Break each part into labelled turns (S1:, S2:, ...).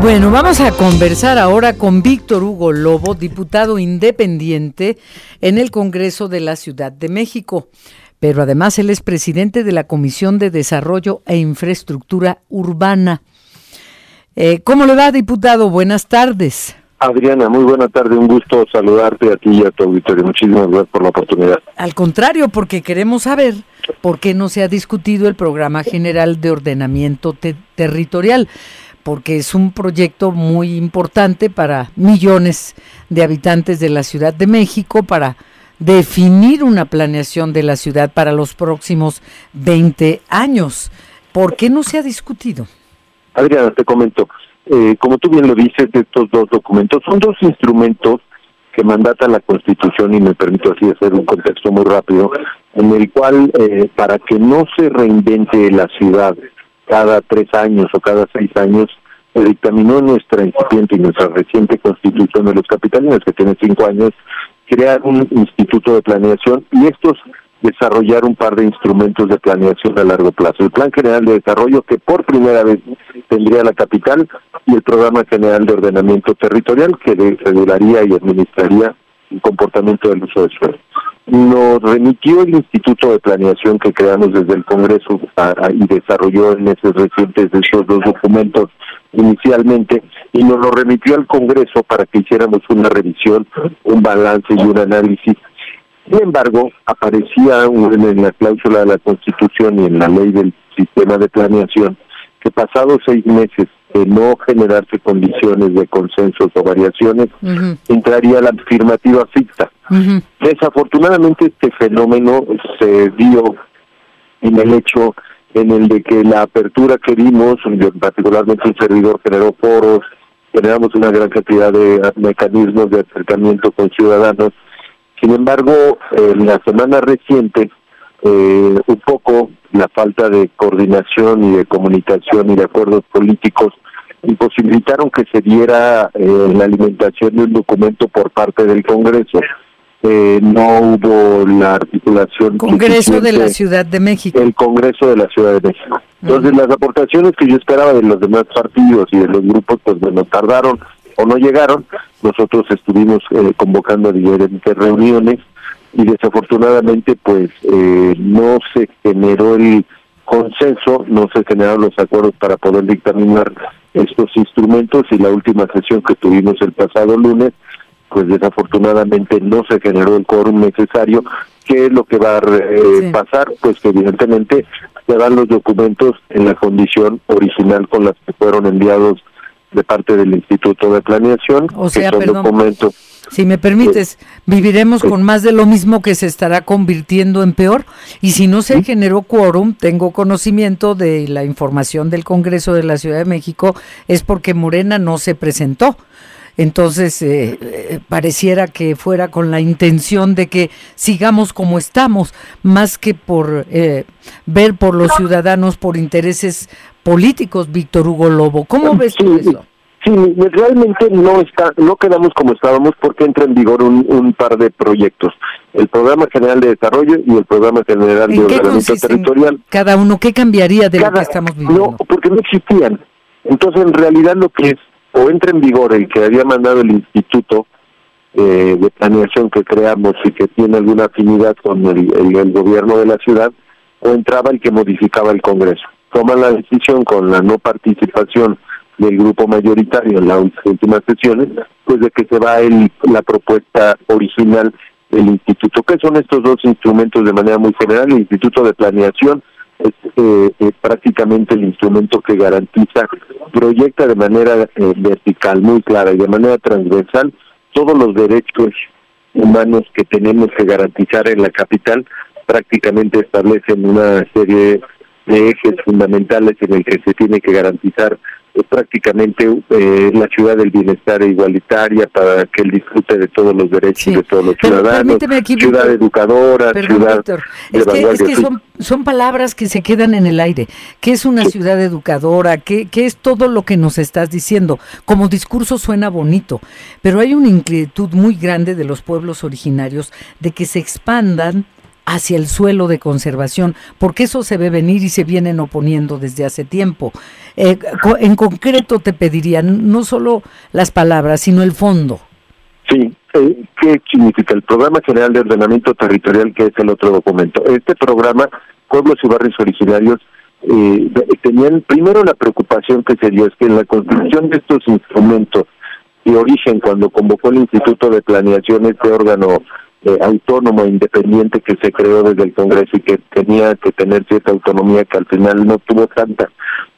S1: Bueno, vamos a conversar ahora con Víctor Hugo Lobo, diputado independiente en el Congreso de la Ciudad de México. Pero además él es presidente de la Comisión de Desarrollo e Infraestructura Urbana. Eh, ¿Cómo le va, diputado? Buenas tardes.
S2: Adriana, muy buena tarde, un gusto saludarte a ti y a tu auditorio. Muchísimas gracias por la oportunidad.
S1: Al contrario, porque queremos saber por qué no se ha discutido el Programa General de Ordenamiento Territorial, porque es un proyecto muy importante para millones de habitantes de la Ciudad de México, para definir una planeación de la ciudad para los próximos 20 años. ¿Por qué no se ha discutido?
S2: Adriana, te comento. Eh, como tú bien lo dices, estos dos documentos son dos instrumentos que mandata la Constitución y me permito así hacer un contexto muy rápido, en el cual eh, para que no se reinvente la ciudad cada tres años o cada seis años, dictaminó nuestra incipiente y nuestra reciente Constitución de los Capitalinos, que tiene cinco años, crear un instituto de planeación y estos desarrollar un par de instrumentos de planeación a largo plazo. El Plan General de Desarrollo, que por primera vez tendría la capital, y el Programa General de Ordenamiento Territorial, que regularía y administraría el comportamiento del uso de suelo. Nos remitió el Instituto de Planeación que creamos desde el Congreso y desarrolló en meses recientes esos dos documentos inicialmente y nos lo remitió al Congreso para que hiciéramos una revisión, un balance y un análisis. Sin embargo, aparecía en la cláusula de la Constitución y en la ley del sistema de planeación que pasados seis meses de no generarse condiciones de consensos o variaciones, entraría la afirmativa ficta. Desafortunadamente este fenómeno se dio en el hecho en el de que la apertura que vimos, particularmente un servidor generó foros, generamos una gran cantidad de mecanismos de acercamiento con ciudadanos, sin embargo, en la semana reciente, eh, un poco la falta de coordinación y de comunicación y de acuerdos políticos imposibilitaron que se diera eh, la alimentación de un documento por parte del Congreso. Eh, no hubo la articulación.
S1: Congreso de la Ciudad de México.
S2: El Congreso de la Ciudad de México. Entonces, las aportaciones que yo esperaba de los demás partidos y de los grupos, pues bueno, tardaron o no llegaron. Nosotros estuvimos eh, convocando diferentes reuniones y desafortunadamente pues eh, no se generó el consenso, no se generaron los acuerdos para poder dictaminar estos instrumentos y la última sesión que tuvimos el pasado lunes pues desafortunadamente no se generó el quórum necesario. ¿Qué es lo que va a eh, pasar? Pues que evidentemente se dan los documentos en la condición original con las que fueron enviados de parte del Instituto de Planeación,
S1: o sea, perdón, Si me permites, viviremos con más de lo mismo que se estará convirtiendo en peor. Y si no se generó quórum, tengo conocimiento de la información del Congreso de la Ciudad de México, es porque Morena no se presentó. Entonces, eh, eh, pareciera que fuera con la intención de que sigamos como estamos, más que por eh, ver por los ciudadanos, por intereses políticos, Víctor Hugo Lobo. ¿Cómo ves tú eso?
S2: Sí, realmente no está, no quedamos como estábamos porque entra en vigor un, par de proyectos, el Programa General de Desarrollo y el Programa General de Ordenamiento Territorial.
S1: Cada uno, ¿qué cambiaría de lo que estamos viviendo?
S2: No, porque no existían. Entonces, en realidad lo que es, o entra en vigor el que había mandado el Instituto eh, de Planeación que creamos y que tiene alguna afinidad con el gobierno de la ciudad, o entraba el que modificaba el Congreso toma la decisión con la no participación del grupo mayoritario en las últimas sesiones, pues de que se va el, la propuesta original del instituto. ¿Qué son estos dos instrumentos de manera muy general? El Instituto de Planeación es eh, eh, prácticamente el instrumento que garantiza, proyecta de manera eh, vertical, muy clara y de manera transversal todos los derechos humanos que tenemos que garantizar en la capital, prácticamente establecen una serie de ejes fundamentales en el que se tiene que garantizar eh, prácticamente eh, la ciudad del bienestar igualitaria para que él disfrute de todos los derechos de todos los ciudadanos, ciudad educadora, ciudad
S1: es que, es que son, son palabras que se quedan en el aire. ¿Qué es una ciudad educadora? ¿Qué, ¿Qué es todo lo que nos estás diciendo? Como discurso suena bonito, pero hay una inquietud muy grande de los pueblos originarios de que se expandan hacia el suelo de conservación, porque eso se ve venir y se vienen oponiendo desde hace tiempo. Eh, en concreto te pediría no solo las palabras, sino el fondo.
S2: Sí, eh, ¿qué significa el Programa General de Ordenamiento Territorial, que es el otro documento? Este programa, Pueblos y Barrios Originarios, eh, tenían primero la preocupación que se dio es que en la construcción de estos instrumentos de origen, cuando convocó el Instituto de Planeación, este órgano eh, autónomo, independiente que se creó desde el Congreso y que tenía que tener cierta autonomía que al final no tuvo tanta,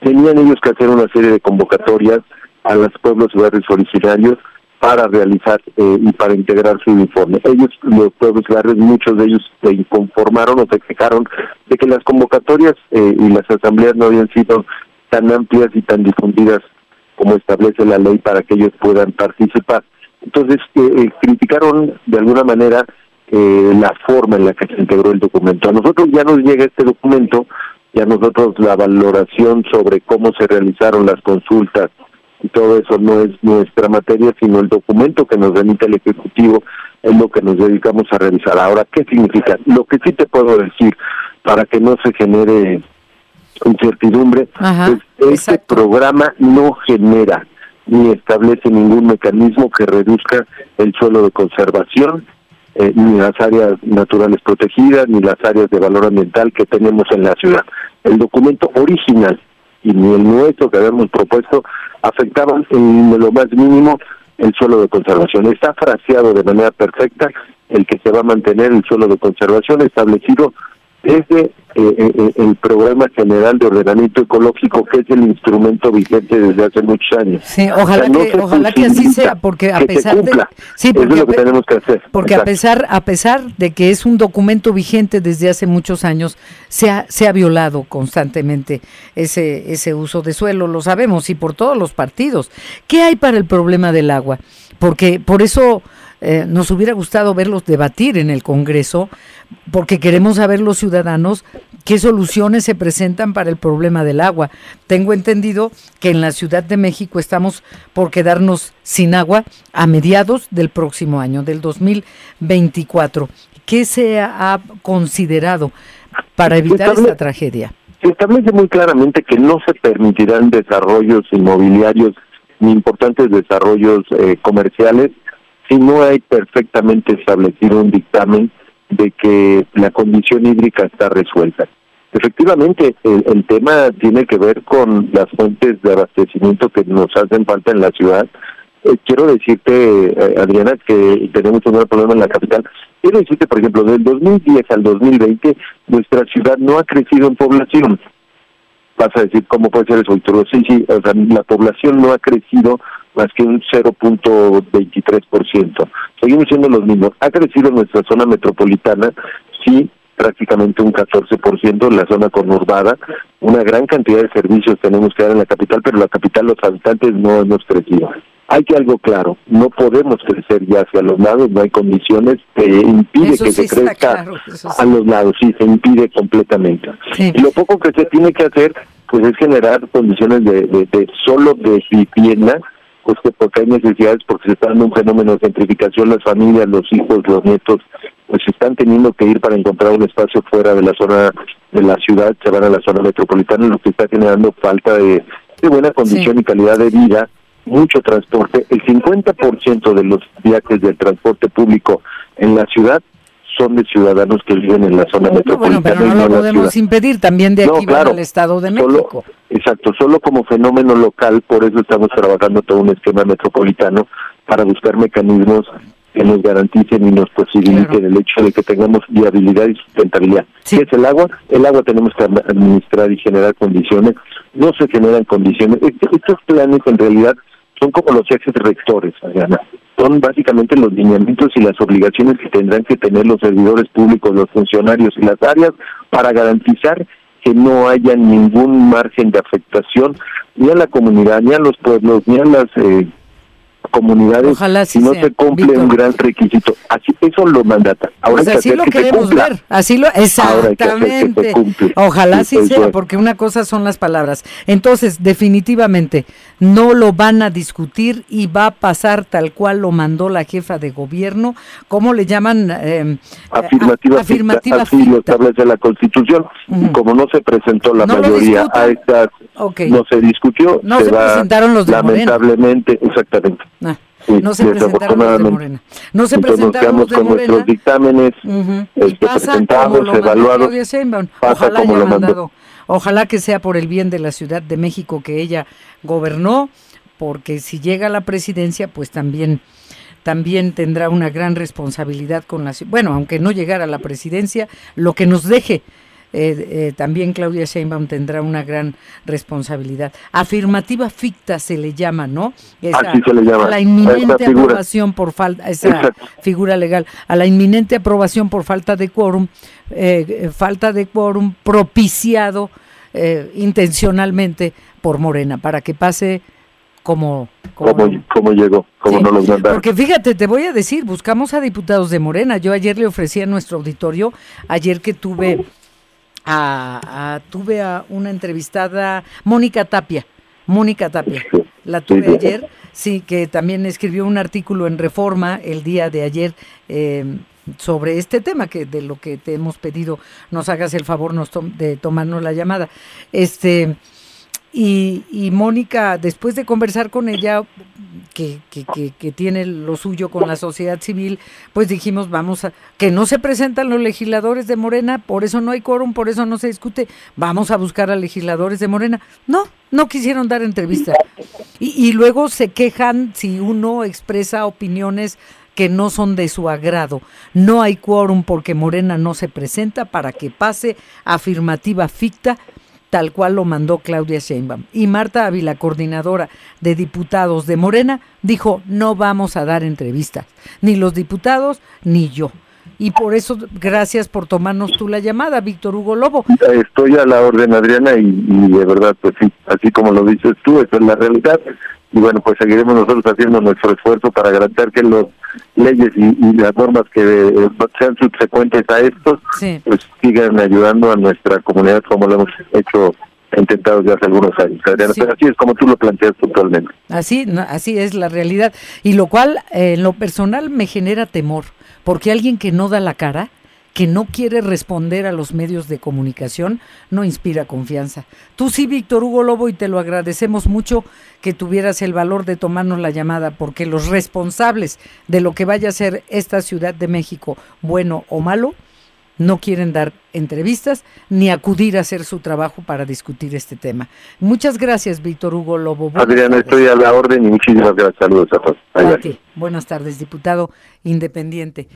S2: tenían ellos que hacer una serie de convocatorias a los pueblos y barrios originarios para realizar eh, y para integrar su informe. Ellos, los pueblos y barrios, muchos de ellos se inconformaron o se quejaron de que las convocatorias eh, y las asambleas no habían sido tan amplias y tan difundidas como establece la ley para que ellos puedan participar. Entonces, eh, eh, criticaron de alguna manera eh, la forma en la que se integró el documento. A nosotros ya nos llega este documento y a nosotros la valoración sobre cómo se realizaron las consultas y todo eso no es nuestra materia, sino el documento que nos remite el Ejecutivo es lo que nos dedicamos a revisar. Ahora, ¿qué significa? Lo que sí te puedo decir, para que no se genere incertidumbre, es este programa no genera ni establece ningún mecanismo que reduzca el suelo de conservación, eh, ni las áreas naturales protegidas, ni las áreas de valor ambiental que tenemos en la ciudad. El documento original y ni el nuestro que habíamos propuesto afectaban en lo más mínimo el suelo de conservación. Está fraseado de manera perfecta el que se va a mantener el suelo de conservación establecido desde eh, eh, eh, el Programa General de Ordenamiento Ecológico, que es el instrumento vigente desde hace muchos años.
S1: Sí, ojalá, que, ojalá que así sea, porque a pesar de
S2: sí, porque es lo que tenemos que hacer.
S1: Porque a pesar a pesar de que es un documento vigente desde hace muchos años, se ha, se ha violado constantemente ese ese uso de suelo, lo sabemos y por todos los partidos. ¿Qué hay para el problema del agua? Porque por eso eh, nos hubiera gustado verlos debatir en el Congreso, porque queremos saber los ciudadanos qué soluciones se presentan para el problema del agua. Tengo entendido que en la Ciudad de México estamos por quedarnos sin agua a mediados del próximo año, del 2024. ¿Qué se ha considerado para evitar esta tragedia?
S2: Se establece muy claramente que no se permitirán desarrollos inmobiliarios ni importantes desarrollos eh, comerciales si no hay perfectamente establecido un dictamen de que la condición hídrica está resuelta. Efectivamente, el, tema tiene que ver con las fuentes de abastecimiento que nos hacen falta en la ciudad. Eh, quiero decirte, eh, Adriana, que tenemos un gran problema en la capital. Quiero decirte, por ejemplo, del 2010 al 2020, nuestra ciudad no ha crecido en población. Vas a decir, ¿cómo puede ser eso, Sí, sí, o sea, la población no ha crecido más que un 0.23%. Seguimos siendo los mismos. Ha crecido nuestra zona metropolitana, sí, prácticamente un 14% en la zona conurbada. Una gran cantidad de servicios tenemos que dar en la capital, pero la capital los habitantes no hemos crecido. Hay que algo claro, no podemos crecer ya hacia los lados, no hay condiciones que impide que se crezca a los lados, sí, se impide completamente. Y lo poco que se tiene que hacer, pues es generar condiciones de, de, de solo de vivienda, pues que porque hay necesidades, porque se está dando un fenómeno de gentrificación, las familias, los hijos, los nietos, pues están teniendo que ir para encontrar un espacio fuera de la zona de la ciudad, se van a la zona metropolitana, lo que está generando falta de, buena condición y calidad de vida, mucho transporte. El 50% de los viajes del transporte público en la ciudad son de ciudadanos que viven en la zona metropolitana.
S1: Bueno, pero no, lo podemos impedir, también de aquí no, al Estado de México.
S2: exacto, solo como fenómeno local, por eso estamos trabajando todo un esquema metropolitano para buscar mecanismos que nos garanticen y nos posibiliten el hecho de que tengamos viabilidad y sustentabilidad. ¿Qué es el agua? El agua tenemos que administrar y generar condiciones. No se generan condiciones. Estos planes en realidad son como los ejes rectores, Adriana son básicamente los lineamientos y las obligaciones que tendrán que tener los servidores públicos, los funcionarios y las áreas para garantizar que no haya ningún margen de afectación ni a la comunidad, ni a los pueblos, ni a las eh, comunidades si no se cumple un gran requisito. Así eso lo mandata.
S1: Ahora pues así lo queremos ver. Así lo exactamente. Ojalá sí, sea, porque una cosa son las palabras. Entonces, definitivamente no lo van a discutir y va a pasar tal cual lo mandó la jefa de gobierno. ¿Cómo le llaman?
S2: Eh, afirmativa, afirmativa así lo establece la Constitución. Como no se presentó la mayoría a estas, no se discutió,
S1: no se, presentaron los de
S2: lamentablemente, exactamente.
S1: Ah, no se presentaron los de Morena. No se presentaron los de
S2: con nuestros dictámenes este, presentados, evaluados.
S1: Ojalá haya mandado. Ojalá que sea por el bien de la Ciudad de México que ella gobernó, porque si llega a la presidencia, pues también también tendrá una gran responsabilidad con la bueno, aunque no llegara a la presidencia, lo que nos deje eh, eh, también Claudia Sheinbaum tendrá una gran responsabilidad. Afirmativa ficta se le llama, ¿no?
S2: Así se le llama.
S1: A la inminente aprobación por falta, esa figura legal, a la inminente aprobación por falta de quórum, eh, falta de quórum propiciado intencionalmente por Morena, para que pase como
S2: como, llegó, como no mandaron.
S1: Porque fíjate, te voy a decir, buscamos a diputados de Morena. Yo ayer le ofrecí a nuestro auditorio, ayer que tuve a, tuve a una entrevistada, Mónica Tapia, Mónica Tapia, la tuve ayer, sí, que también escribió un artículo en Reforma el día de ayer eh, sobre este tema, que de lo que te hemos pedido nos hagas el favor nos de tomarnos la llamada. Este, y, y Mónica, después de conversar con ella, que, que, que, tiene lo suyo con la sociedad civil, pues dijimos, vamos a, que no se presentan los legisladores de Morena, por eso no hay quórum, por eso no se discute, vamos a buscar a legisladores de Morena. No, no quisieron dar entrevista. Y, y luego se quejan si uno expresa opiniones que no son de su agrado. No hay quórum porque Morena no se presenta para que pase afirmativa ficta tal cual lo mandó Claudia Sheinbaum. Y Marta Ávila, coordinadora de diputados de Morena, dijo, no vamos a dar entrevistas, ni los diputados ni yo. Y por eso, gracias por tomarnos tú la llamada, Víctor Hugo Lobo.
S2: Estoy a la orden, Adriana, y, de verdad, pues sí, así como lo dices tú, esa es la realidad. Y bueno, pues seguiremos nosotros haciendo nuestro esfuerzo para garantizar que las leyes y, las normas que eh, sean subsecuentes a estos, pues sigan ayudando a nuestra comunidad como lo hemos hecho intentado ya hace algunos años. Adriana, pero así es como tú lo planteas totalmente.
S1: Así, así es la realidad. Y lo cual, eh, en lo personal, me genera temor porque alguien que no da la cara, que no quiere responder a los medios de comunicación, no inspira confianza. Tú sí, Víctor Hugo Lobo, y te lo agradecemos mucho que tuvieras el valor de tomarnos la llamada, porque los responsables de lo que vaya a ser esta Ciudad de México, bueno o malo, no quieren dar entrevistas ni acudir a hacer su trabajo para discutir este tema. Muchas gracias, Víctor Hugo Lobo.
S2: Adriana, estoy a la orden y muchísimas gracias. Saludos a todos.
S1: Buenas tardes, diputado independiente.